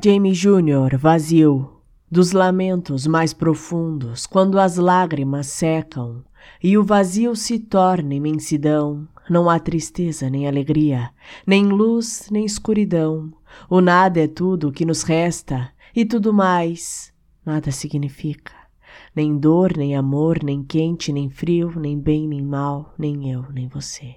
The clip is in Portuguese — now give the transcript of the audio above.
Jamie Jr. vazio dos lamentos mais profundos, quando as lágrimas secam e o vazio se torna imensidão, não há tristeza nem alegria, nem luz nem escuridão. O nada é tudo que nos resta, e tudo mais nada significa. Nem dor, nem amor, nem quente, nem frio, nem bem, nem mal, nem eu, nem você.